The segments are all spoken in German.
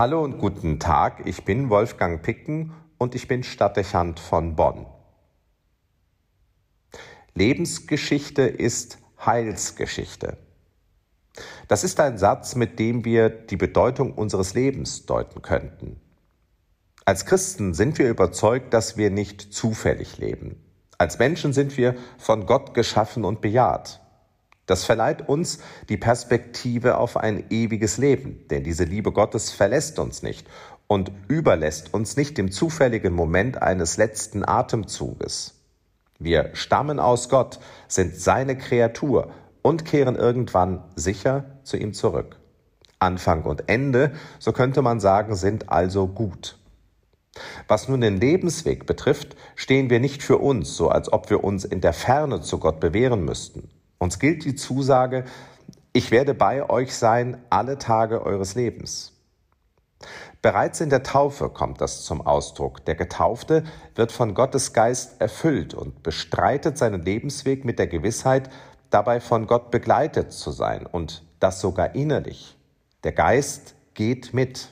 Hallo und guten Tag, ich bin Wolfgang Picken und ich bin Stadtdechant von Bonn. Lebensgeschichte ist Heilsgeschichte. Das ist ein Satz, mit dem wir die Bedeutung unseres Lebens deuten könnten. Als Christen sind wir überzeugt, dass wir nicht zufällig leben. Als Menschen sind wir von Gott geschaffen und bejaht. Das verleiht uns die Perspektive auf ein ewiges Leben, denn diese Liebe Gottes verlässt uns nicht und überlässt uns nicht dem zufälligen Moment eines letzten Atemzuges. Wir stammen aus Gott, sind seine Kreatur und kehren irgendwann sicher zu ihm zurück. Anfang und Ende, so könnte man sagen, sind also gut. Was nun den Lebensweg betrifft, stehen wir nicht für uns, so als ob wir uns in der Ferne zu Gott bewähren müssten. Uns gilt die Zusage, ich werde bei euch sein alle Tage eures Lebens. Bereits in der Taufe kommt das zum Ausdruck. Der Getaufte wird von Gottes Geist erfüllt und bestreitet seinen Lebensweg mit der Gewissheit, dabei von Gott begleitet zu sein und das sogar innerlich. Der Geist geht mit.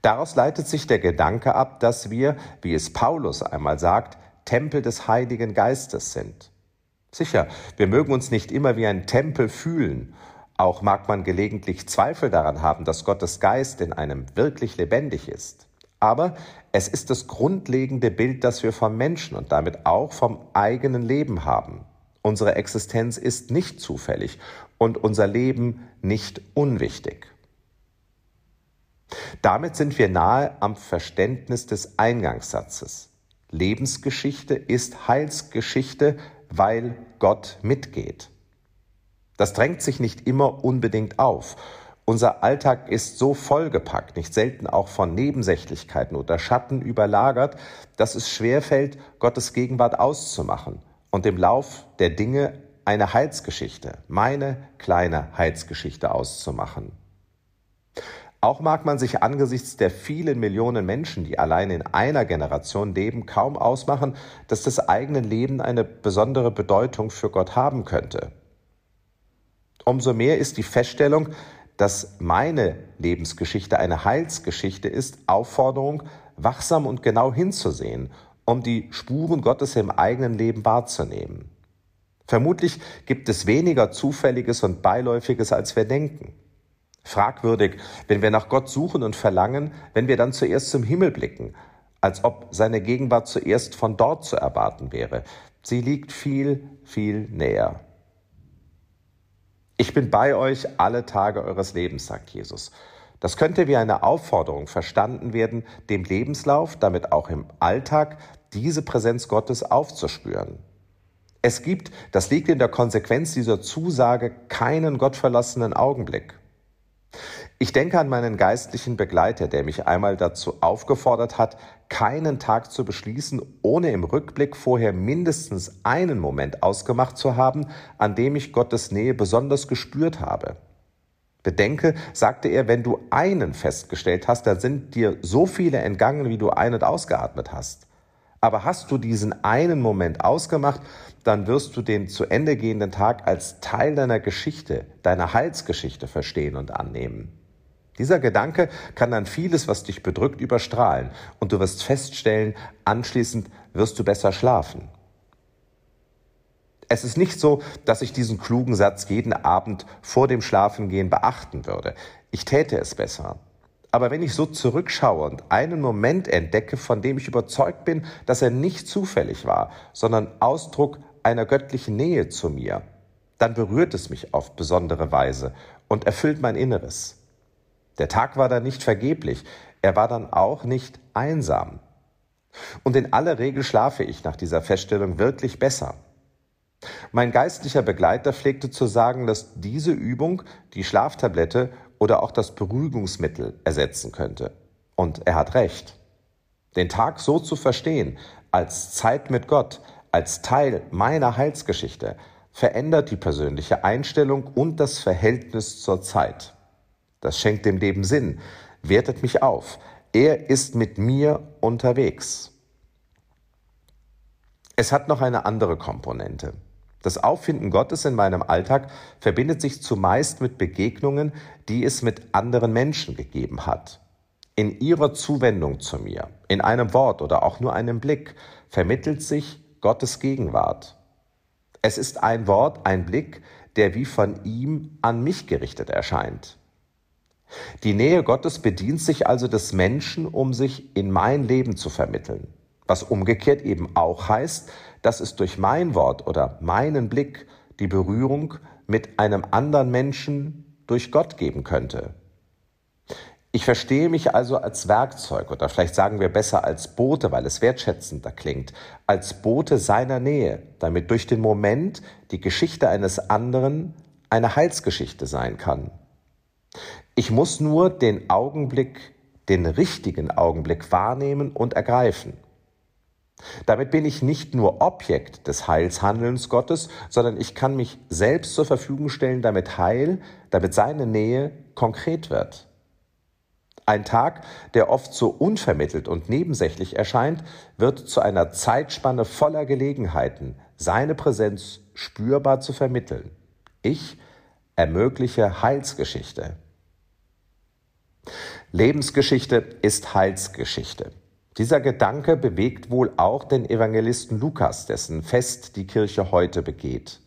Daraus leitet sich der Gedanke ab, dass wir, wie es Paulus einmal sagt, Tempel des Heiligen Geistes sind. Sicher, wir mögen uns nicht immer wie ein Tempel fühlen. Auch mag man gelegentlich Zweifel daran haben, dass Gottes Geist in einem wirklich lebendig ist. Aber es ist das grundlegende Bild, das wir vom Menschen und damit auch vom eigenen Leben haben. Unsere Existenz ist nicht zufällig und unser Leben nicht unwichtig. Damit sind wir nahe am Verständnis des Eingangssatzes. Lebensgeschichte ist Heilsgeschichte, weil Gott mitgeht. Das drängt sich nicht immer unbedingt auf. Unser Alltag ist so vollgepackt, nicht selten auch von Nebensächlichkeiten oder Schatten überlagert, dass es schwerfällt, Gottes Gegenwart auszumachen und im Lauf der Dinge eine Heilsgeschichte, meine kleine Heilsgeschichte auszumachen. Auch mag man sich angesichts der vielen Millionen Menschen, die allein in einer Generation leben, kaum ausmachen, dass das eigene Leben eine besondere Bedeutung für Gott haben könnte. Umso mehr ist die Feststellung, dass meine Lebensgeschichte eine Heilsgeschichte ist, Aufforderung, wachsam und genau hinzusehen, um die Spuren Gottes im eigenen Leben wahrzunehmen. Vermutlich gibt es weniger Zufälliges und Beiläufiges, als wir denken. Fragwürdig, wenn wir nach Gott suchen und verlangen, wenn wir dann zuerst zum Himmel blicken, als ob seine Gegenwart zuerst von dort zu erwarten wäre. Sie liegt viel, viel näher. Ich bin bei euch alle Tage eures Lebens, sagt Jesus. Das könnte wie eine Aufforderung verstanden werden, dem Lebenslauf, damit auch im Alltag, diese Präsenz Gottes aufzuspüren. Es gibt, das liegt in der Konsequenz dieser Zusage, keinen gottverlassenen Augenblick. Ich denke an meinen geistlichen Begleiter, der mich einmal dazu aufgefordert hat, keinen Tag zu beschließen, ohne im Rückblick vorher mindestens einen Moment ausgemacht zu haben, an dem ich Gottes Nähe besonders gespürt habe. Bedenke, sagte er, wenn du einen festgestellt hast, dann sind dir so viele entgangen, wie du ein- und ausgeatmet hast. Aber hast du diesen einen Moment ausgemacht, dann wirst du den zu Ende gehenden Tag als Teil deiner Geschichte, deiner Heilsgeschichte verstehen und annehmen. Dieser Gedanke kann dann vieles, was dich bedrückt, überstrahlen und du wirst feststellen, anschließend wirst du besser schlafen. Es ist nicht so, dass ich diesen klugen Satz jeden Abend vor dem Schlafengehen beachten würde. Ich täte es besser. Aber wenn ich so zurückschaue und einen Moment entdecke, von dem ich überzeugt bin, dass er nicht zufällig war, sondern Ausdruck einer göttlichen Nähe zu mir, dann berührt es mich auf besondere Weise und erfüllt mein Inneres. Der Tag war dann nicht vergeblich, er war dann auch nicht einsam. Und in aller Regel schlafe ich nach dieser Feststellung wirklich besser. Mein geistlicher Begleiter pflegte zu sagen, dass diese Übung die Schlaftablette oder auch das Beruhigungsmittel ersetzen könnte. Und er hat recht. Den Tag so zu verstehen, als Zeit mit Gott, als Teil meiner Heilsgeschichte, verändert die persönliche Einstellung und das Verhältnis zur Zeit. Das schenkt dem Leben Sinn, wertet mich auf. Er ist mit mir unterwegs. Es hat noch eine andere Komponente. Das Auffinden Gottes in meinem Alltag verbindet sich zumeist mit Begegnungen, die es mit anderen Menschen gegeben hat. In ihrer Zuwendung zu mir, in einem Wort oder auch nur einem Blick, vermittelt sich Gottes Gegenwart. Es ist ein Wort, ein Blick, der wie von ihm an mich gerichtet erscheint. Die Nähe Gottes bedient sich also des Menschen, um sich in mein Leben zu vermitteln, was umgekehrt eben auch heißt, dass es durch mein Wort oder meinen Blick die Berührung mit einem anderen Menschen durch Gott geben könnte. Ich verstehe mich also als Werkzeug oder vielleicht sagen wir besser als Bote, weil es wertschätzender klingt, als Bote seiner Nähe, damit durch den Moment die Geschichte eines anderen eine Heilsgeschichte sein kann. Ich muss nur den Augenblick, den richtigen Augenblick wahrnehmen und ergreifen. Damit bin ich nicht nur Objekt des Heilshandelns Gottes, sondern ich kann mich selbst zur Verfügung stellen, damit Heil, damit seine Nähe konkret wird. Ein Tag, der oft so unvermittelt und nebensächlich erscheint, wird zu einer Zeitspanne voller Gelegenheiten, seine Präsenz spürbar zu vermitteln. Ich ermögliche Heilsgeschichte. Lebensgeschichte ist Heilsgeschichte. Dieser Gedanke bewegt wohl auch den Evangelisten Lukas, dessen Fest die Kirche heute begeht.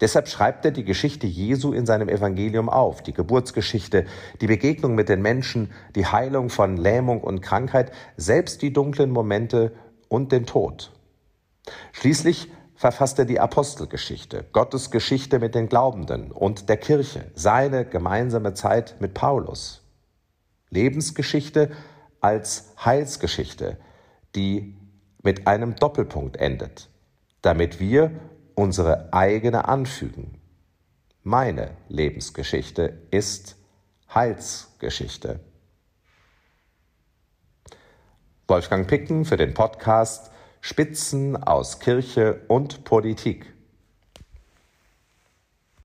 Deshalb schreibt er die Geschichte Jesu in seinem Evangelium auf, die Geburtsgeschichte, die Begegnung mit den Menschen, die Heilung von Lähmung und Krankheit, selbst die dunklen Momente und den Tod. Schließlich verfasst er die Apostelgeschichte, Gottes Geschichte mit den Glaubenden und der Kirche, seine gemeinsame Zeit mit Paulus. Lebensgeschichte als Heilsgeschichte, die mit einem Doppelpunkt endet, damit wir unsere eigene anfügen. Meine Lebensgeschichte ist Heilsgeschichte. Wolfgang Picken für den Podcast Spitzen aus Kirche und Politik.